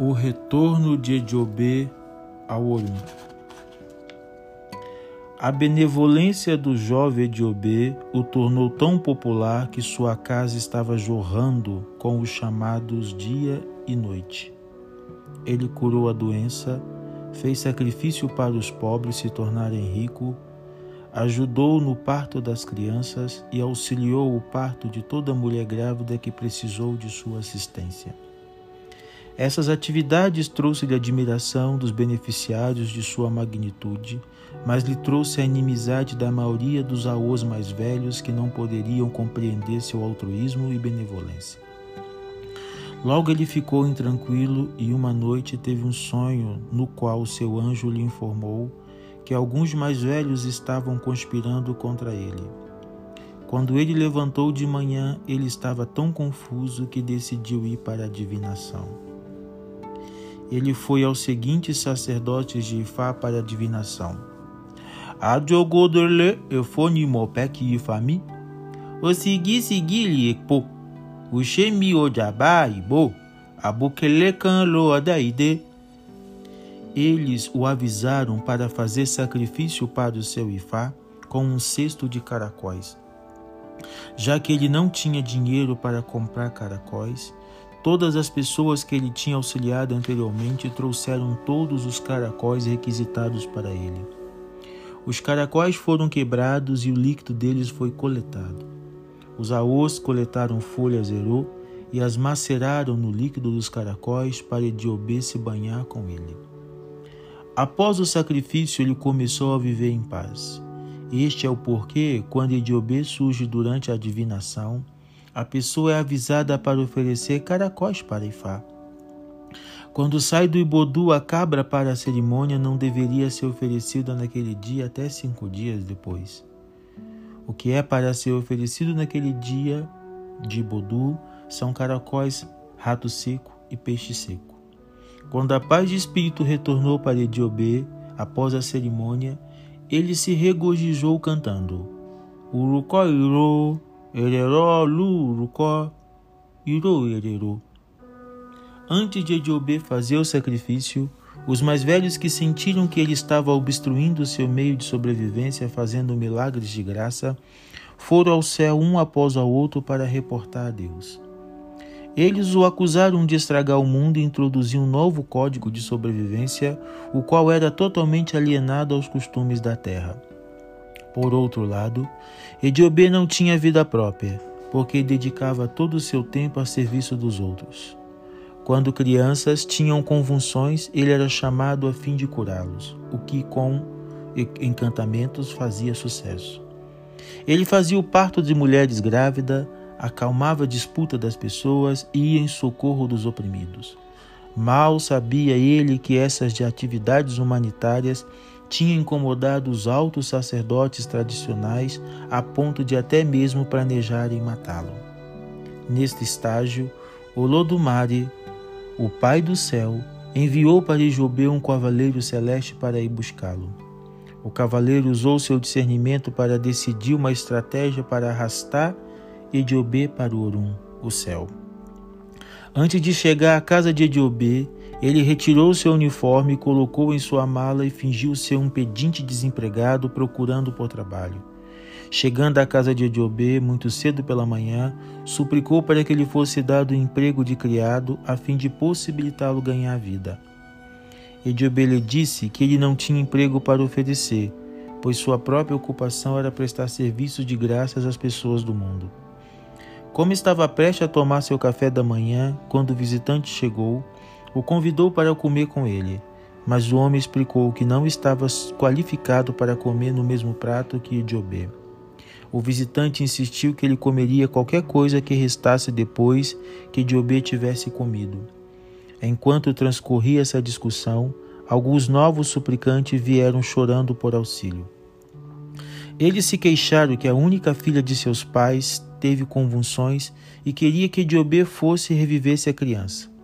O retorno de Ediobê ao Orim. A benevolência do jovem Ediobê o tornou tão popular que sua casa estava jorrando com os chamados dia e noite. Ele curou a doença, fez sacrifício para os pobres se tornarem ricos, ajudou no parto das crianças e auxiliou o parto de toda mulher grávida que precisou de sua assistência. Essas atividades trouxe-lhe admiração dos beneficiários de sua magnitude, mas lhe trouxe a inimizade da maioria dos aôs mais velhos que não poderiam compreender seu altruísmo e benevolência. Logo ele ficou intranquilo e uma noite teve um sonho no qual seu anjo lhe informou que alguns mais velhos estavam conspirando contra ele. Quando ele levantou de manhã, ele estava tão confuso que decidiu ir para a divinação ele foi aos seguintes sacerdotes de Ifá para a divinação. Adjogodorle efonimopeki ifami, o segui segui ekpo, o ojaba ibo, abukelekan lo odaide. Eles o avisaram para fazer sacrifício para o seu Ifá com um cesto de caracóis. Já que ele não tinha dinheiro para comprar caracóis, Todas as pessoas que ele tinha auxiliado anteriormente trouxeram todos os caracóis requisitados para ele. Os caracóis foram quebrados e o líquido deles foi coletado. Os aôs coletaram folhas herô e as maceraram no líquido dos caracóis para Ediobê se banhar com ele. Após o sacrifício, ele começou a viver em paz. Este é o porquê, quando Ediobê surge durante a divinação, a pessoa é avisada para oferecer caracóis para Ifá. Quando sai do Ibodu a cabra para a cerimônia, não deveria ser oferecida naquele dia até cinco dias depois. O que é para ser oferecido naquele dia de Ibodu são caracóis, rato seco e peixe seco. Quando a paz de espírito retornou para Ediobê, após a cerimônia, ele se regozijou cantando: Urucoiro, Ereró lu rucó irô ererô. Antes de Ediobê fazer o sacrifício, os mais velhos que sentiram que ele estava obstruindo seu meio de sobrevivência fazendo milagres de graça, foram ao céu um após o outro para reportar a Deus. Eles o acusaram de estragar o mundo e introduzir um novo código de sobrevivência, o qual era totalmente alienado aos costumes da terra. Por outro lado, Ediobê não tinha vida própria, porque dedicava todo o seu tempo a serviço dos outros. Quando crianças tinham convulsões, ele era chamado a fim de curá-los, o que com encantamentos fazia sucesso. Ele fazia o parto de mulheres grávidas, acalmava a disputa das pessoas e ia em socorro dos oprimidos. Mal sabia ele que essas atividades humanitárias tinha incomodado os altos sacerdotes tradicionais a ponto de até mesmo planejarem matá-lo. Neste estágio, Olodumare, o Pai do Céu, enviou para Ijobê um cavaleiro celeste para ir buscá-lo. O cavaleiro usou seu discernimento para decidir uma estratégia para arrastar Ediobê para o Orum, o céu. Antes de chegar à casa de Ediobê, ele retirou seu uniforme, colocou em sua mala e fingiu ser um pedinte desempregado procurando por trabalho. Chegando à casa de Ediobê muito cedo pela manhã, suplicou para que lhe fosse dado um emprego de criado a fim de possibilitá-lo ganhar a vida. Ediobê lhe disse que ele não tinha emprego para oferecer, pois sua própria ocupação era prestar serviços de graças às pessoas do mundo. Como estava prestes a tomar seu café da manhã, quando o visitante chegou, o convidou para comer com ele, mas o homem explicou que não estava qualificado para comer no mesmo prato que Ediobê. O visitante insistiu que ele comeria qualquer coisa que restasse depois que Ediobê tivesse comido. Enquanto transcorria essa discussão, alguns novos suplicantes vieram chorando por auxílio. Eles se queixaram que a única filha de seus pais teve convulsões e queria que Ediobê fosse e revivesse a criança.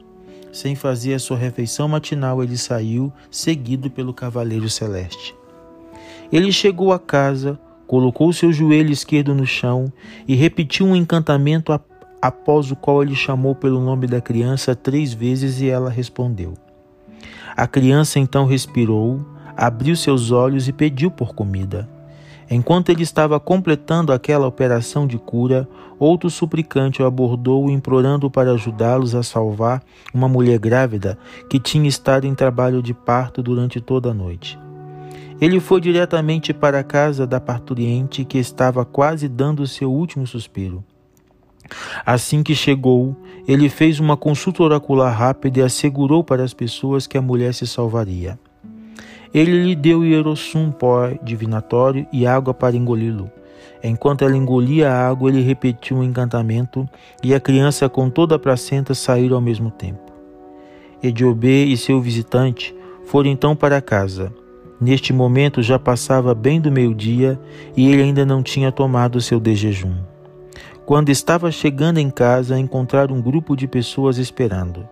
Sem fazer a sua refeição matinal, ele saiu, seguido pelo cavaleiro celeste. Ele chegou à casa, colocou seu joelho esquerdo no chão e repetiu um encantamento após o qual ele chamou pelo nome da criança três vezes e ela respondeu. A criança então respirou, abriu seus olhos e pediu por comida. Enquanto ele estava completando aquela operação de cura, outro suplicante o abordou, implorando para ajudá-los a salvar uma mulher grávida que tinha estado em trabalho de parto durante toda a noite. Ele foi diretamente para a casa da parturiente que estava quase dando seu último suspiro. Assim que chegou, ele fez uma consulta oracular rápida e assegurou para as pessoas que a mulher se salvaria. Ele lhe deu hierossum pó divinatório e água para engoli-lo. Enquanto ela engolia a água, ele repetiu um encantamento e a criança com toda a placenta saíram ao mesmo tempo. Ediobê e seu visitante foram então para casa. Neste momento já passava bem do meio-dia e ele ainda não tinha tomado seu desjejum. Quando estava chegando em casa, encontraram um grupo de pessoas esperando.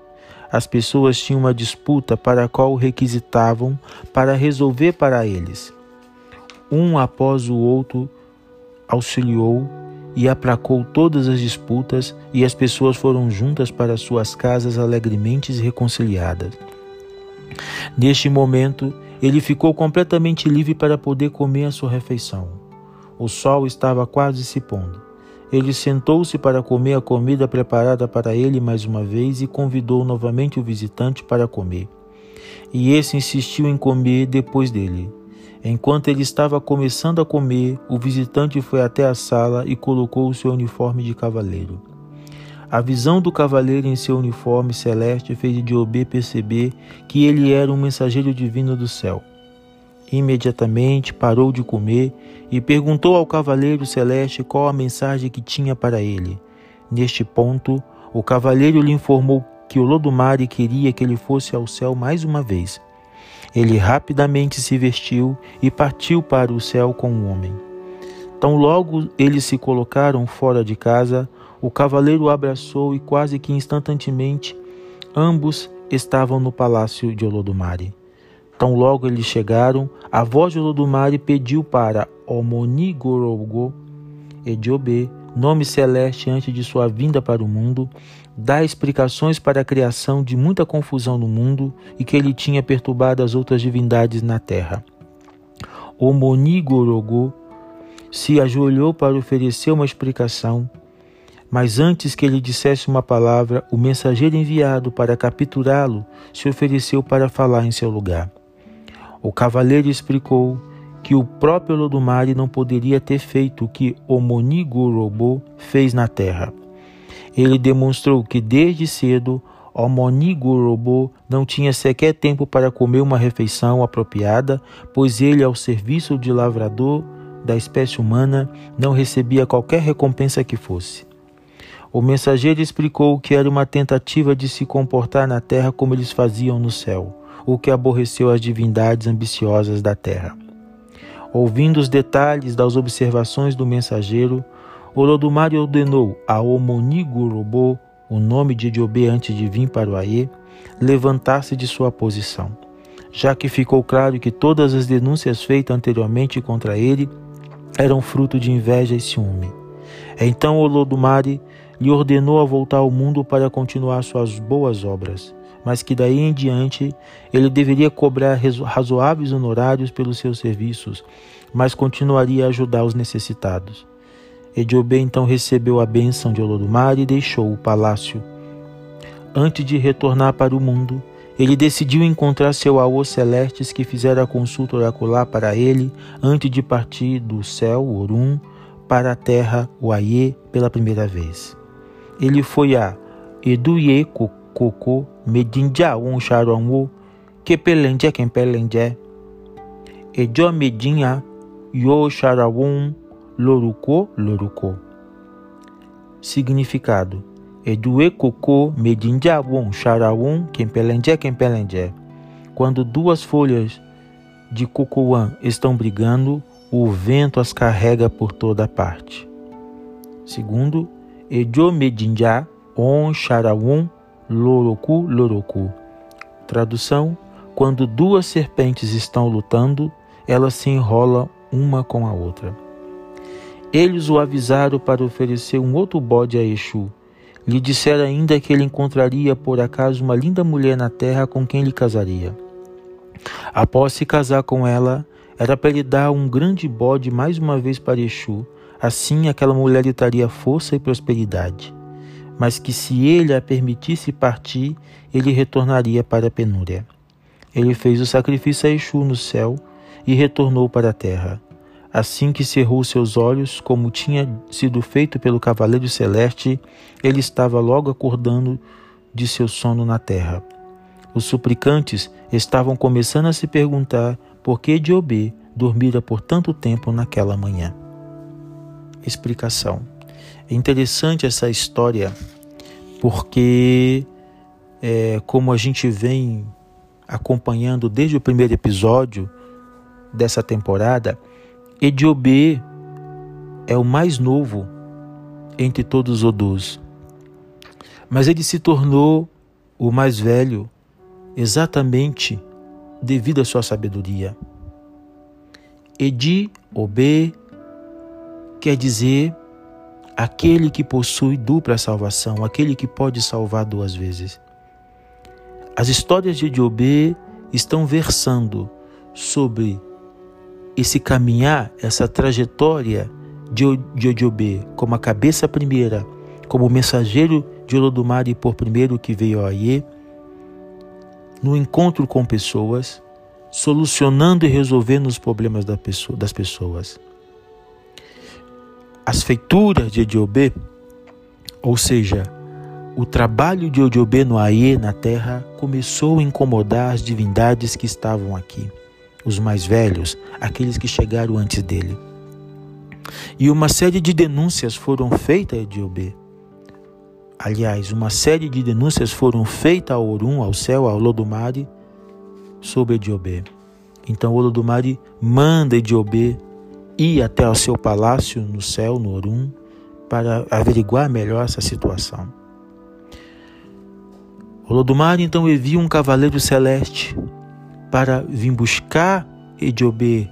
As pessoas tinham uma disputa para a qual requisitavam para resolver para eles. Um após o outro auxiliou e aplacou todas as disputas, e as pessoas foram juntas para suas casas alegremente reconciliadas. Neste momento, ele ficou completamente livre para poder comer a sua refeição. O sol estava quase se pondo. Ele sentou-se para comer a comida preparada para ele mais uma vez e convidou novamente o visitante para comer. E esse insistiu em comer depois dele. Enquanto ele estava começando a comer, o visitante foi até a sala e colocou o seu uniforme de cavaleiro. A visão do cavaleiro em seu uniforme celeste fez Diobê perceber que ele era um mensageiro divino do céu. Imediatamente parou de comer e perguntou ao cavaleiro celeste qual a mensagem que tinha para ele. Neste ponto, o cavaleiro lhe informou que o Lodumare queria que ele fosse ao céu mais uma vez. Ele rapidamente se vestiu e partiu para o céu com o homem. Tão logo eles se colocaram fora de casa, o cavaleiro o abraçou e quase que instantaneamente ambos estavam no palácio de Olodumare. Tão logo eles chegaram, a voz de Olodumare pediu para Omonigorogo Ediobe, nome celeste antes de sua vinda para o mundo, dar explicações para a criação de muita confusão no mundo e que ele tinha perturbado as outras divindades na terra. Omonigorogo se ajoelhou para oferecer uma explicação, mas antes que ele dissesse uma palavra, o mensageiro enviado para capturá-lo se ofereceu para falar em seu lugar. O cavaleiro explicou que o próprio Lodumare não poderia ter feito o que o Monigorobo fez na terra. Ele demonstrou que desde cedo o Monigorobo não tinha sequer tempo para comer uma refeição apropriada, pois ele, ao serviço de lavrador da espécie humana, não recebia qualquer recompensa que fosse. O mensageiro explicou que era uma tentativa de se comportar na terra como eles faziam no céu o que aborreceu as divindades ambiciosas da terra. Ouvindo os detalhes das observações do mensageiro, Olodumare ordenou a Omonigurobô, o nome de Ediobê antes de vir para o Aê, levantar-se de sua posição, já que ficou claro que todas as denúncias feitas anteriormente contra ele eram fruto de inveja e ciúme. Então Olodumare lhe ordenou a voltar ao mundo para continuar suas boas obras mas que daí em diante ele deveria cobrar razoáveis honorários pelos seus serviços, mas continuaria a ajudar os necessitados. Ediobê então recebeu a bênção de Olodumare e deixou o palácio. Antes de retornar para o mundo, ele decidiu encontrar seu Aô Celestes que fizera a consulta oracular para ele antes de partir do céu, Orum, para a terra, o pela primeira vez. Ele foi a Eduye koko medinja won sharon wo kepelenje kempelenje ejo medinha yo sharawon loruko loruko. Significado Edue koko medinja won sharawon kempelenje kempelenje quando duas folhas de cocoã estão brigando, o vento as carrega por toda parte. Segundo, Ejo medinja on sharawon Loroku Loroku. Tradução: Quando duas serpentes estão lutando, elas se enrolam uma com a outra. Eles o avisaram para oferecer um outro bode a Exu, Lhe dissera ainda que ele encontraria por acaso uma linda mulher na terra com quem lhe casaria. Após se casar com ela, era para lhe dar um grande bode mais uma vez para Exu, assim aquela mulher lhe traria força e prosperidade. Mas que se ele a permitisse partir, ele retornaria para a penúria. Ele fez o sacrifício a Exu no céu e retornou para a terra. Assim que cerrou seus olhos, como tinha sido feito pelo cavaleiro celeste, ele estava logo acordando de seu sono na terra. Os suplicantes estavam começando a se perguntar por que Diobê dormira por tanto tempo naquela manhã. Explicação. É interessante essa história porque, é, como a gente vem acompanhando desde o primeiro episódio dessa temporada, Ediobê é o mais novo entre todos os Odus. Mas ele se tornou o mais velho exatamente devido à sua sabedoria. Edi Obê quer dizer aquele que possui dupla salvação, aquele que pode salvar duas vezes. As histórias de Ediobê estão versando sobre esse caminhar, essa trajetória de Odiobê como a cabeça primeira, como mensageiro de Olodumare por primeiro que veio a Aie, no encontro com pessoas, solucionando e resolvendo os problemas das pessoas. As feituras de Odiobê, ou seja, o trabalho de Odiobê no Aie, na terra, começou a incomodar as divindades que estavam aqui os mais velhos, aqueles que chegaram antes dele. E uma série de denúncias foram feitas a Ediobê. Aliás, uma série de denúncias foram feitas ao Orum, ao céu, ao Lodumare, sobre Ediobê. Então Olodumare manda Ediobê ir até o seu palácio no céu, no Orum, para averiguar melhor essa situação. Olodumare então envia um cavaleiro celeste para vir buscar Ediobê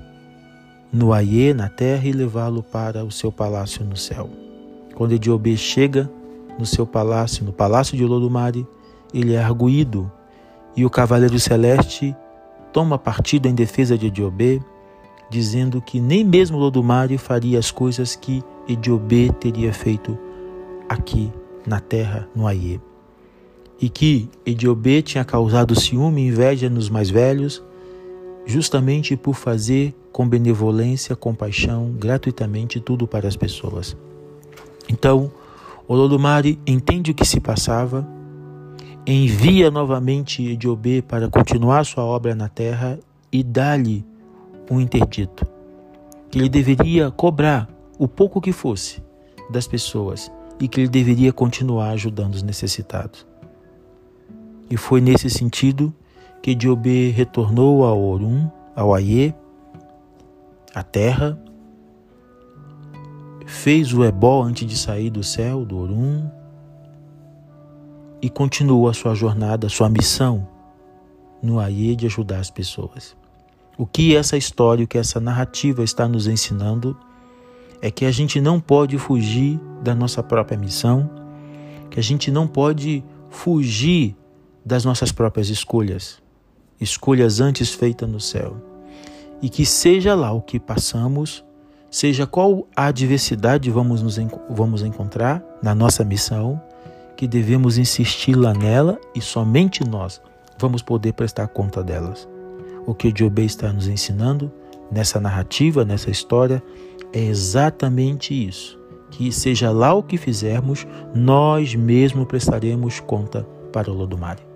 no Aie, na terra, e levá-lo para o seu palácio no céu. Quando Ediobê chega no seu palácio, no palácio de Olodumare, ele é arguído e o cavaleiro celeste toma partido em defesa de Ediobê, dizendo que nem mesmo Olodumare faria as coisas que Ediobê teria feito aqui na terra, no Aie e que Ediobê tinha causado ciúme e inveja nos mais velhos, justamente por fazer com benevolência, compaixão, gratuitamente tudo para as pessoas. Então, Olodumare entende o que se passava, envia novamente Ediobê para continuar sua obra na terra e dá-lhe um interdito, que ele deveria cobrar o pouco que fosse das pessoas e que ele deveria continuar ajudando os necessitados. E foi nesse sentido que Diobê retornou ao Orum, ao Aie, a terra, fez o ebó antes de sair do céu, do Orum, e continuou a sua jornada, a sua missão no Aie de ajudar as pessoas. O que essa história, o que essa narrativa está nos ensinando é que a gente não pode fugir da nossa própria missão, que a gente não pode fugir das nossas próprias escolhas, escolhas antes feitas no céu. E que seja lá o que passamos, seja qual a adversidade vamos, nos, vamos encontrar na nossa missão, que devemos insistir lá nela e somente nós vamos poder prestar conta delas. O que Jobé está nos ensinando nessa narrativa, nessa história, é exatamente isso. Que seja lá o que fizermos, nós mesmos prestaremos conta para o Lodomari.